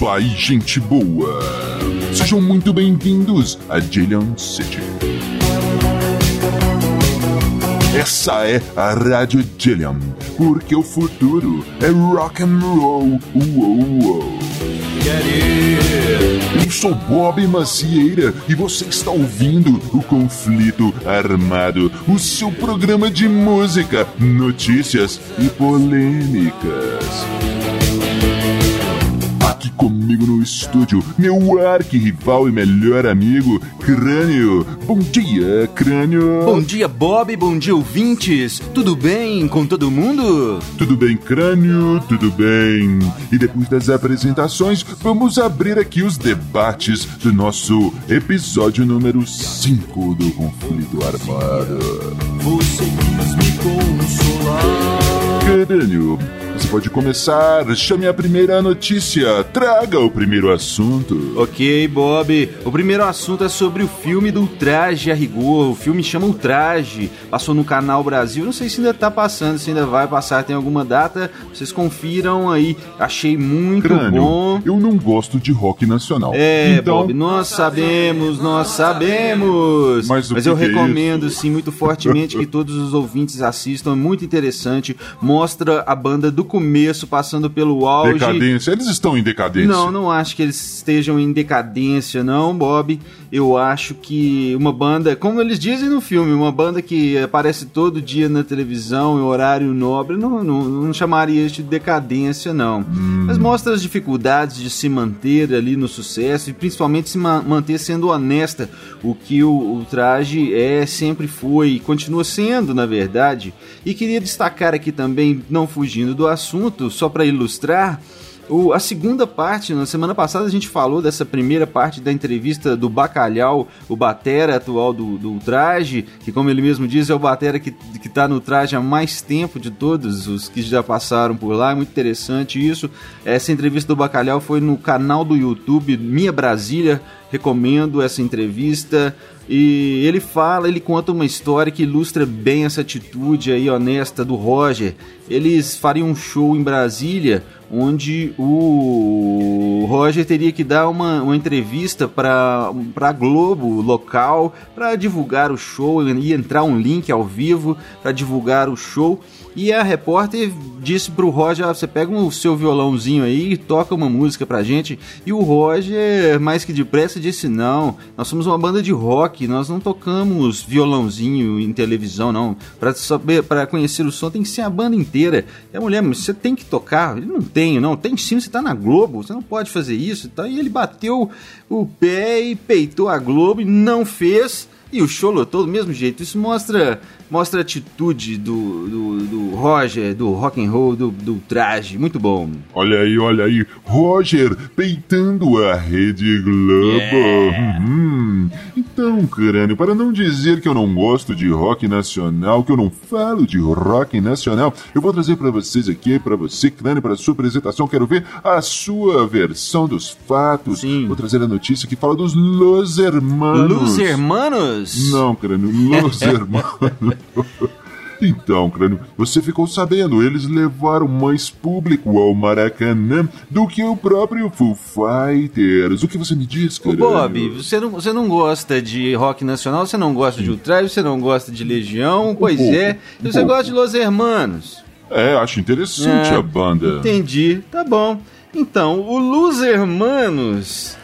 isso aí, gente boa! Sejam muito bem-vindos a Jillian City. Essa é a Rádio Jillian, porque o futuro é rock and roll. Uou, uou. Eu sou Bob Macieira e você está ouvindo o Conflito Armado, o seu programa de música, notícias e polêmicas. Aqui comigo no estúdio, meu arqui-rival e melhor amigo, Crânio. Bom dia, Crânio. Bom dia, Bob. Bom dia, ouvintes. Tudo bem com todo mundo? Tudo bem, Crânio? Tudo bem. E depois das apresentações, vamos abrir aqui os debates do nosso episódio número 5 do Conflito Armado. Você me consolar. Crânio, você pode começar. Chame a primeira notícia. Traga o primeiro assunto. Ok, Bob. O primeiro assunto é sobre o filme do Traje a Rigor. O filme chama O Traje. Passou no Canal Brasil. Não sei se ainda tá passando, se ainda vai passar, tem alguma data. Vocês confiram aí. Achei muito Crânio, bom. eu não gosto de rock nacional. É, então, Bob, nós sabemos, nós sabemos. Mas que eu é recomendo, isso? sim, muito fortemente que todos os ouvintes assistam. É muito interessante. Mostra a banda do começo, passando pelo auge. Decadência. Eles estão em decadência. Não, não acho que eles estejam em decadência, não, Bob. Eu acho que uma banda, como eles dizem no filme, uma banda que aparece todo dia na televisão em horário nobre, não, não, não chamaria isso de decadência, não. Mas mostra as dificuldades de se manter ali no sucesso e principalmente se ma- manter sendo honesta, o que o, o traje é, sempre foi e continua sendo, na verdade. E queria destacar aqui também, não fugindo do assunto, só para ilustrar. O- a segunda parte, na semana passada a gente falou dessa primeira parte da entrevista do Bacalhau, o batera atual do, do traje, que como ele mesmo diz, é o batera que, que tá no traje há mais tempo de todos os que já passaram por lá, é muito interessante isso. Essa entrevista do Bacalhau foi no canal do YouTube Minha Brasília, recomendo essa entrevista. E ele fala, ele conta uma história que ilustra bem essa atitude aí honesta do Roger. Eles fariam um show em Brasília onde o Roger teria que dar uma, uma entrevista para a Globo local para divulgar o show, ia entrar um link ao vivo para divulgar o show. E a repórter disse pro Roger: ah, você pega o seu violãozinho aí e toca uma música pra gente. E o Roger, mais que depressa, disse: não, nós somos uma banda de rock, nós não tocamos violãozinho em televisão, não. Pra saber, para conhecer o som tem que ser a banda inteira. E a mulher, você tem que tocar? Ele não tem, não. Tem sim, você tá na Globo, você não pode fazer isso. Então, e ele bateu o pé e peitou a Globo e não fez. E o show lotou do mesmo jeito. Isso mostra, mostra a atitude do, do, do Roger, do rock and roll, do, do traje. Muito bom. Olha aí, olha aí. Roger peitando a Rede Globo. Yeah. Uhum. Então, crânio, para não dizer que eu não gosto de rock nacional, que eu não falo de rock nacional, eu vou trazer para vocês aqui, para você, crânio, para sua apresentação. Quero ver a sua versão dos fatos. Sim. Vou trazer a notícia que fala dos Los Hermanos. Luz Hermanos? Não, crânio, Los Hermanos. Então, crânio, você ficou sabendo, eles levaram mais público ao Maracanã do que o próprio Foo Fighters. O que você me diz, Ô, crânio? Bob, você não, você não gosta de rock nacional, você não gosta de Ultraje, você não gosta de Legião, pois pouco, é. um E você pouco. gosta de Los Hermanos. É, acho interessante Ah, a banda. Entendi, tá bom. Então, o Los Hermanos.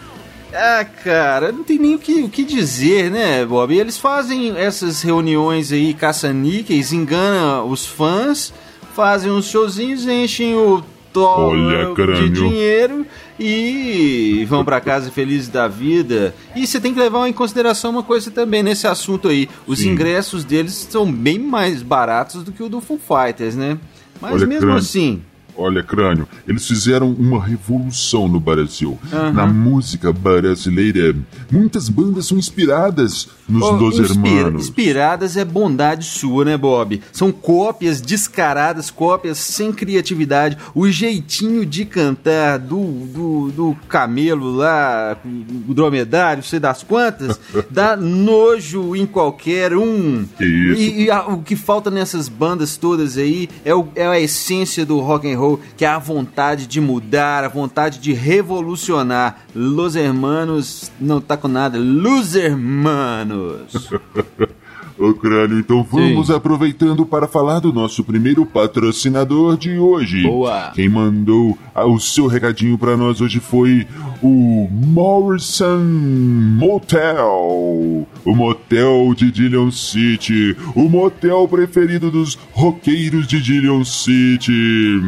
Ah, cara, não tem nem o que, o que dizer, né, Bob? Eles fazem essas reuniões aí, caça-níqueis, enganam os fãs, fazem uns showzinhos, enchem o tolo de dinheiro e vão pra casa felizes da vida. E você tem que levar em consideração uma coisa também nesse assunto aí: os Sim. ingressos deles são bem mais baratos do que o do Foo Fighters, né? Mas Olha, mesmo assim. Olha, crânio, eles fizeram uma revolução no Brasil, Aham. na música brasileira. Muitas bandas são inspiradas nos Oh, Los inspira- Hermanos. Inspiradas é bondade sua, né, Bob? São cópias descaradas, cópias sem criatividade. O jeitinho de cantar do, do, do camelo lá, o dromedário, sei das quantas, dá nojo em qualquer um. Que isso. E, e a- o que falta nessas bandas todas aí é, o- é a essência do rock and roll. Roll, que é a vontade de mudar, a vontade de revolucionar. Los hermanos não tá com nada, los hermanos. Ô crânio, então vamos Sim. aproveitando para falar do nosso primeiro patrocinador de hoje. Boa! Quem mandou o seu recadinho para nós hoje foi o Morrison Motel, o motel de Dillion City, o motel preferido dos roqueiros de Dillion City.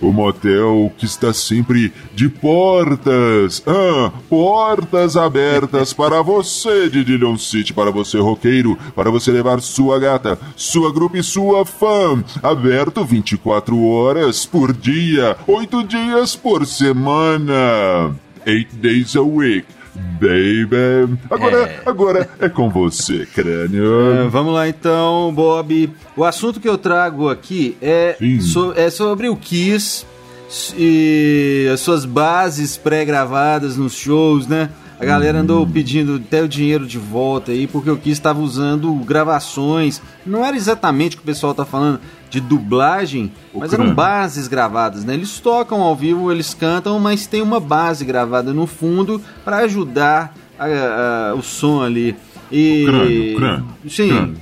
O motel que está sempre de portas, ah, portas abertas para você de City, para você roqueiro, para você levar sua gata, sua grupo e sua fã. Aberto 24 horas por dia, 8 dias por semana. 8 days a week baby. Agora é, agora é com você, crânio. É, vamos lá então, Bob. O assunto que eu trago aqui é, so, é sobre o Kiss e as suas bases pré-gravadas nos shows, né? A galera andou pedindo até o dinheiro de volta aí, porque o Kiss estava usando gravações. Não era exatamente o que o pessoal tá falando de dublagem, o mas eram bases gravadas, né? Eles tocam ao vivo, eles cantam, mas tem uma base gravada no fundo para ajudar a, a, o som ali. E... O crânio, crânio. Sim. Crânio.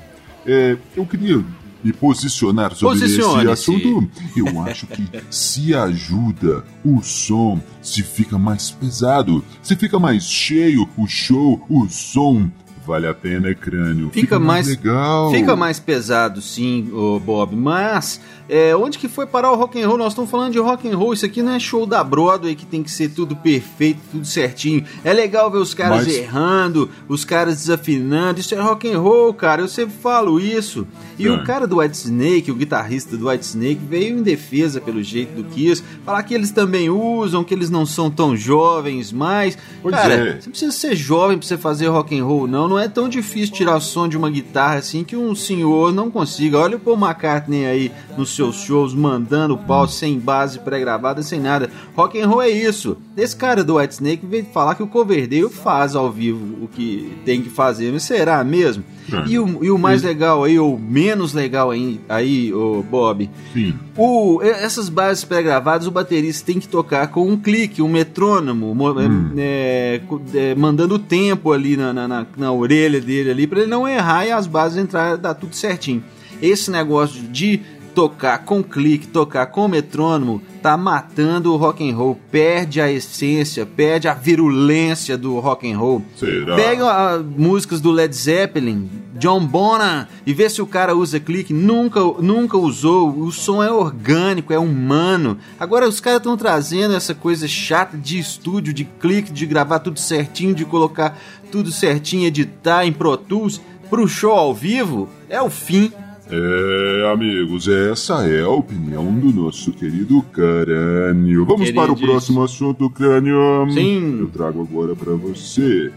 É, eu queria me posicionar sobre esse assunto. Eu acho que se ajuda o som, se fica mais pesado, se fica mais cheio o show, o som Vale a pena, crânio. Fica, fica mais, mais, legal. Fica mais pesado, sim, Bob. Mas é, onde que foi parar o rock and roll? Nós estamos falando de rock and roll. Isso aqui não é show da Broadway que tem que ser tudo perfeito, tudo certinho. É legal ver os caras Mas... errando, os caras desafinando. Isso é rock and roll, cara. Eu sempre falo isso. E é. o cara do White Snake, o guitarrista do White Snake, veio em defesa pelo jeito do Kiss, falar que eles também usam, que eles não são tão jovens mais. Pois cara, é. você precisa ser jovem pra você fazer rock and roll, não. Não é tão difícil tirar o som de uma guitarra assim que um senhor não consiga. Olha o Paul McCartney aí nos seus shows, mandando pau sem base pré-gravada, sem nada. Rock and roll é isso. Esse cara do White Snake veio falar que o Coverdale faz ao vivo o que tem que fazer. Mas será mesmo? É. E, o, e o mais legal aí, ou menos legal aí, aí o Bob, Sim. O, essas bases pré-gravadas, o baterista tem que tocar com um clique, um metrônomo, hum. é, é, mandando o tempo ali na, na, na, orelha dele ali, para ele não errar e as bases entrar, dar tudo certinho. Esse negócio de tocar com clique, tocar com metrônomo, tá matando o rock and roll, perde a essência, perde a virulência do rock and roll. Será? Pega as músicas do Led Zeppelin, John Bonham e vê se o cara usa clique, nunca nunca usou, o som é orgânico, é humano. Agora os caras estão trazendo essa coisa chata de estúdio, de clique, de gravar tudo certinho, de colocar tudo certinho, editar em Pro Tools pro show ao vivo. É o fim é, amigos, essa é a opinião do nosso querido Crânio. Vamos para o próximo assunto, Crânio. Sim. Eu trago agora para você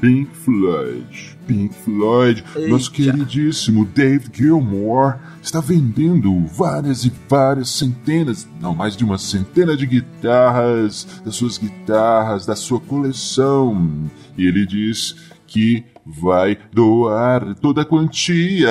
Pink Floyd. Pink Floyd, Eita. nosso queridíssimo David Gilmour, está vendendo várias e várias centenas, não mais de uma centena de guitarras, das suas guitarras, da sua coleção. E ele diz que vai doar toda a quantia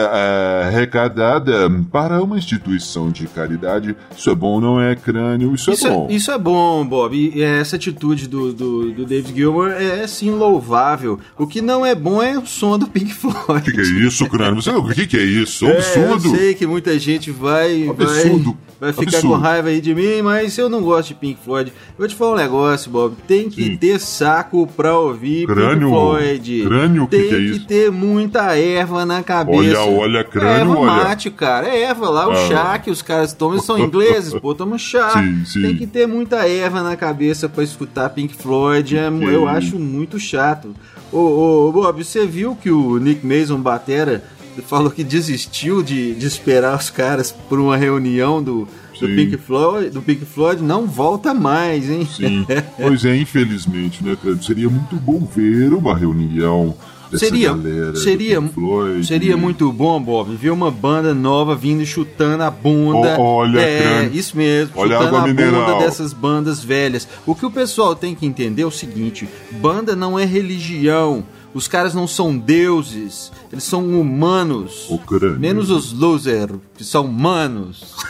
arrecadada para uma instituição de caridade. Isso é bom, não é, crânio? Isso, é isso é bom. É, isso é bom, Bob. E essa atitude do, do, do David Gilmour é, sim, louvável. O que não é bom é o som do Pink Floyd. O que, que, é isso, crânio? Você, o que, que é isso? É, absurdo. Eu sei que muita gente vai... Absurdo. Vai, vai ficar absurdo. com raiva aí de mim, mas eu não gosto de Pink Floyd. Eu vou te falar um negócio, Bob. Tem que sim. ter saco pra ouvir crânio, Pink Floyd. Crânio, Tem que, que, é isso? ter muita erva na cabeça. Olha, olha, crânio, erva olha. mate, cara. É erva lá, o ah. chá que os caras tomam, eles são ingleses, pô, tomam chá. Sim, sim. Tem que ter muita erva na cabeça para escutar Pink Floyd. É, eu acho muito chato. Ô, ô, Bob, você viu que o Nick Mason Batera falou que desistiu de, de esperar os caras por uma reunião do, do Pink Floyd, do Pink Floyd não volta mais, hein? Sim. pois é, infelizmente, né, cara? Seria muito bom ver uma reunião seria seria Floyd, seria muito bom Bob ver uma banda nova vindo chutando a bunda oh, olha é isso mesmo olha chutando a, a bunda dessas bandas velhas o que o pessoal tem que entender é o seguinte banda não é religião Os caras não são deuses, eles são humanos. O crânio. Menos os loser, que são humanos.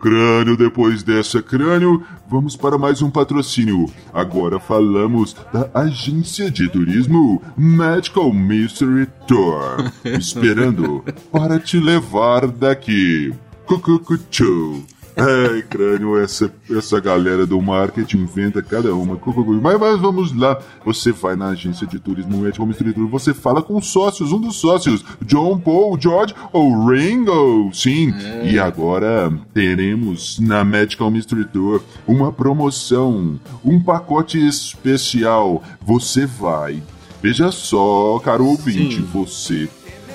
Crânio, depois dessa crânio, vamos para mais um patrocínio. Agora falamos da agência de turismo Magical Mystery Tour. esperando para te levar daqui. Cucucuchu. Ai, crânio, essa, essa galera do marketing inventa cada uma. Mas, mas vamos lá. Você vai na agência de turismo Medical Mystery Tour, você fala com os sócios, um dos sócios, John, Paul, George ou Ringo. Sim, é. e agora teremos na Medical Mystery Tour uma promoção, um pacote especial. Você vai. Veja só, caro ouvinte, Sim. você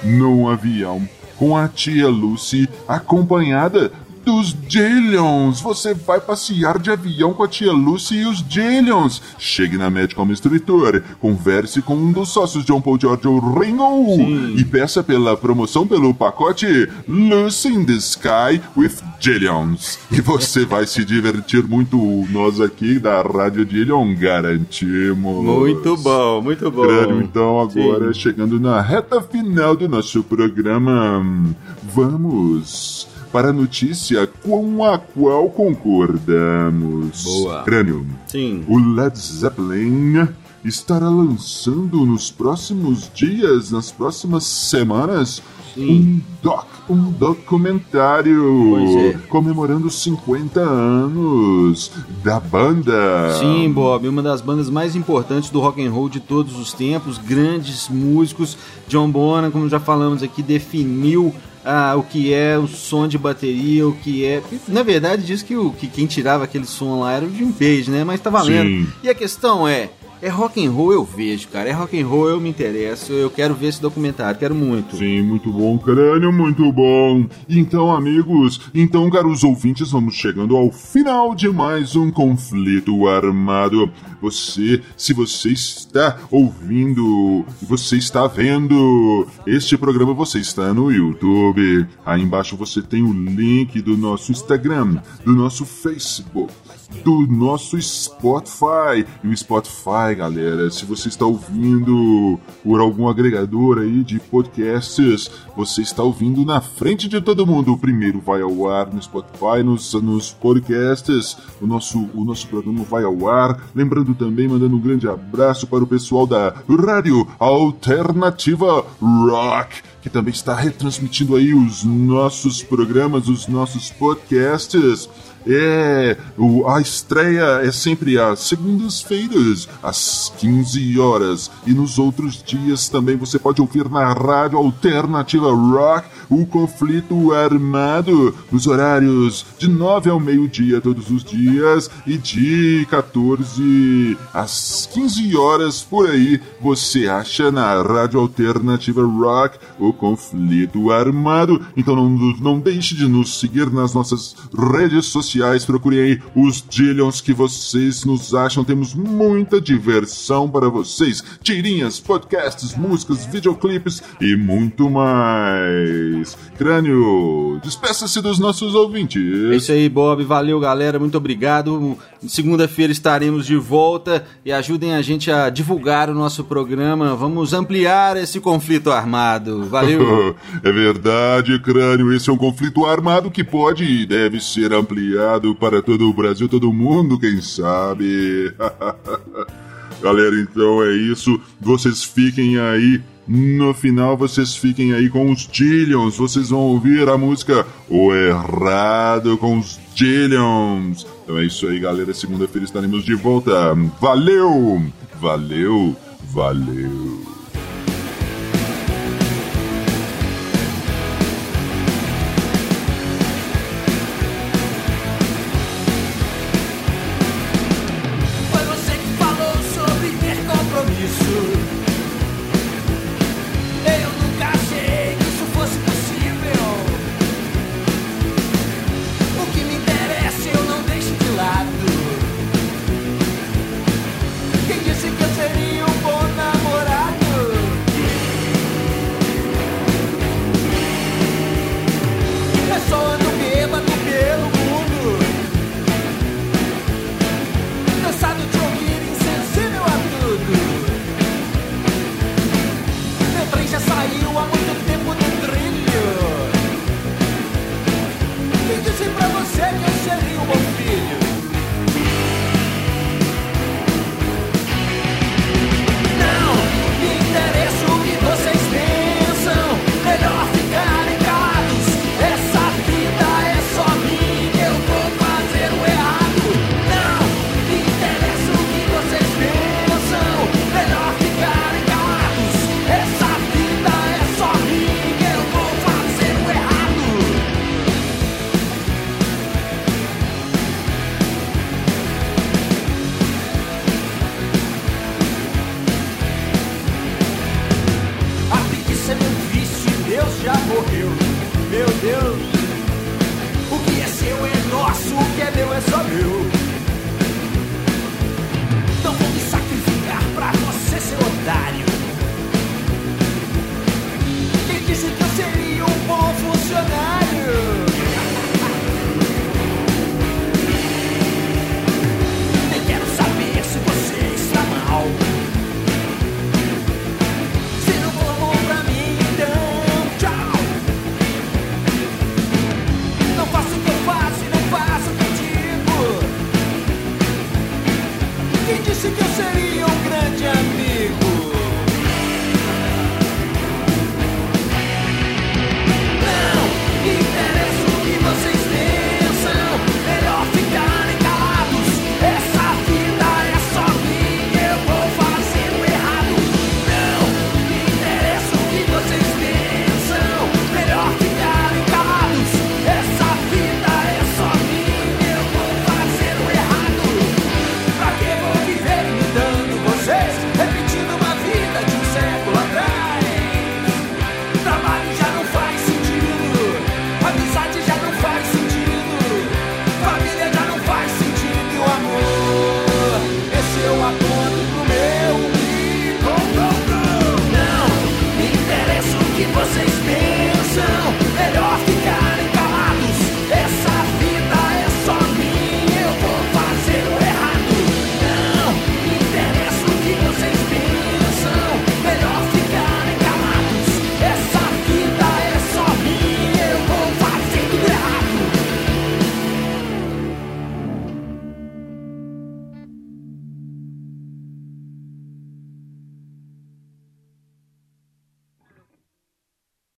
num avião com a tia Lucy acompanhada dos Jillions. Você vai passear de avião com a tia Lucy e os Jillions. Chegue na Medical Mystery Tour, converse com um dos sócios John Paul George Ringo Sim. e peça pela promoção pelo pacote Lucy in the Sky with Jillions. E você vai se divertir muito. Nós aqui da Rádio Jillion garantimos. Muito bom, muito bom. Claro, então agora Sim. chegando na reta final do nosso programa, vamos para a notícia com a qual concordamos. Boa. Crânio. Sim. O Led Zeppelin estará lançando nos próximos dias, nas próximas semanas, Sim. um doc, um documentário é. comemorando 50 anos da banda. Sim, Bob, uma das bandas mais importantes do rock and roll de todos os tempos, grandes músicos. John Bonham, como já falamos aqui, definiu ah, o que é o som de bateria, o que é. Na verdade, diz que, o, que quem tirava aquele som lá era o Jim Page, né? Mas tá valendo. Sim. E a questão é. É rock and roll eu vejo, cara. É rock and roll eu me interesso. Eu quero ver esse documentário, quero muito. Sim, muito bom, crânio, muito bom. Então, amigos, então, caros ouvintes, vamos chegando ao final de mais um conflito armado. Você, se você está ouvindo, você está vendo este programa, você está no YouTube. Aí embaixo você tem o link do nosso Instagram, do nosso Facebook do nosso Spotify. E o Spotify, galera, se você está ouvindo por algum agregador aí de podcasts, você está ouvindo na frente de todo mundo. O primeiro vai ao ar no Spotify, nos, nos podcasts. O nosso, o nosso programa vai ao ar. Lembrando também, mandando um grande abraço para o pessoal da Rádio Alternativa Rock que também está retransmitindo aí os nossos programas, os nossos podcasts. É, o, a estreia é sempre às segundas-feiras, às 15 horas. E nos outros dias também você pode ouvir na Rádio Alternativa Rock o conflito armado nos horários de 9 ao meio-dia todos os dias e de 14 às 15 horas por aí você acha na Rádio Alternativa Rock o conflito armado. Então não, não deixe de nos seguir nas nossas redes sociais, procure aí os Dillions que vocês nos acham. Temos muita diversão para vocês, tirinhas, podcasts, músicas, videoclipes e muito mais. Crânio, despeça-se dos nossos ouvintes. É isso aí, Bob. Valeu, galera. Muito obrigado. Segunda-feira estaremos de volta e ajudem a gente a divulgar o nosso programa. Vamos ampliar esse conflito armado. Valeu. é verdade, Crânio. Esse é um conflito armado que pode e deve ser ampliado para todo o Brasil, todo mundo, quem sabe. Galera, então é isso. Vocês fiquem aí no final vocês fiquem aí com os Dillions, vocês vão ouvir a música O Errado com os Dillions. Então é isso aí, galera. Segunda-feira estaremos de volta. Valeu! Valeu! Valeu!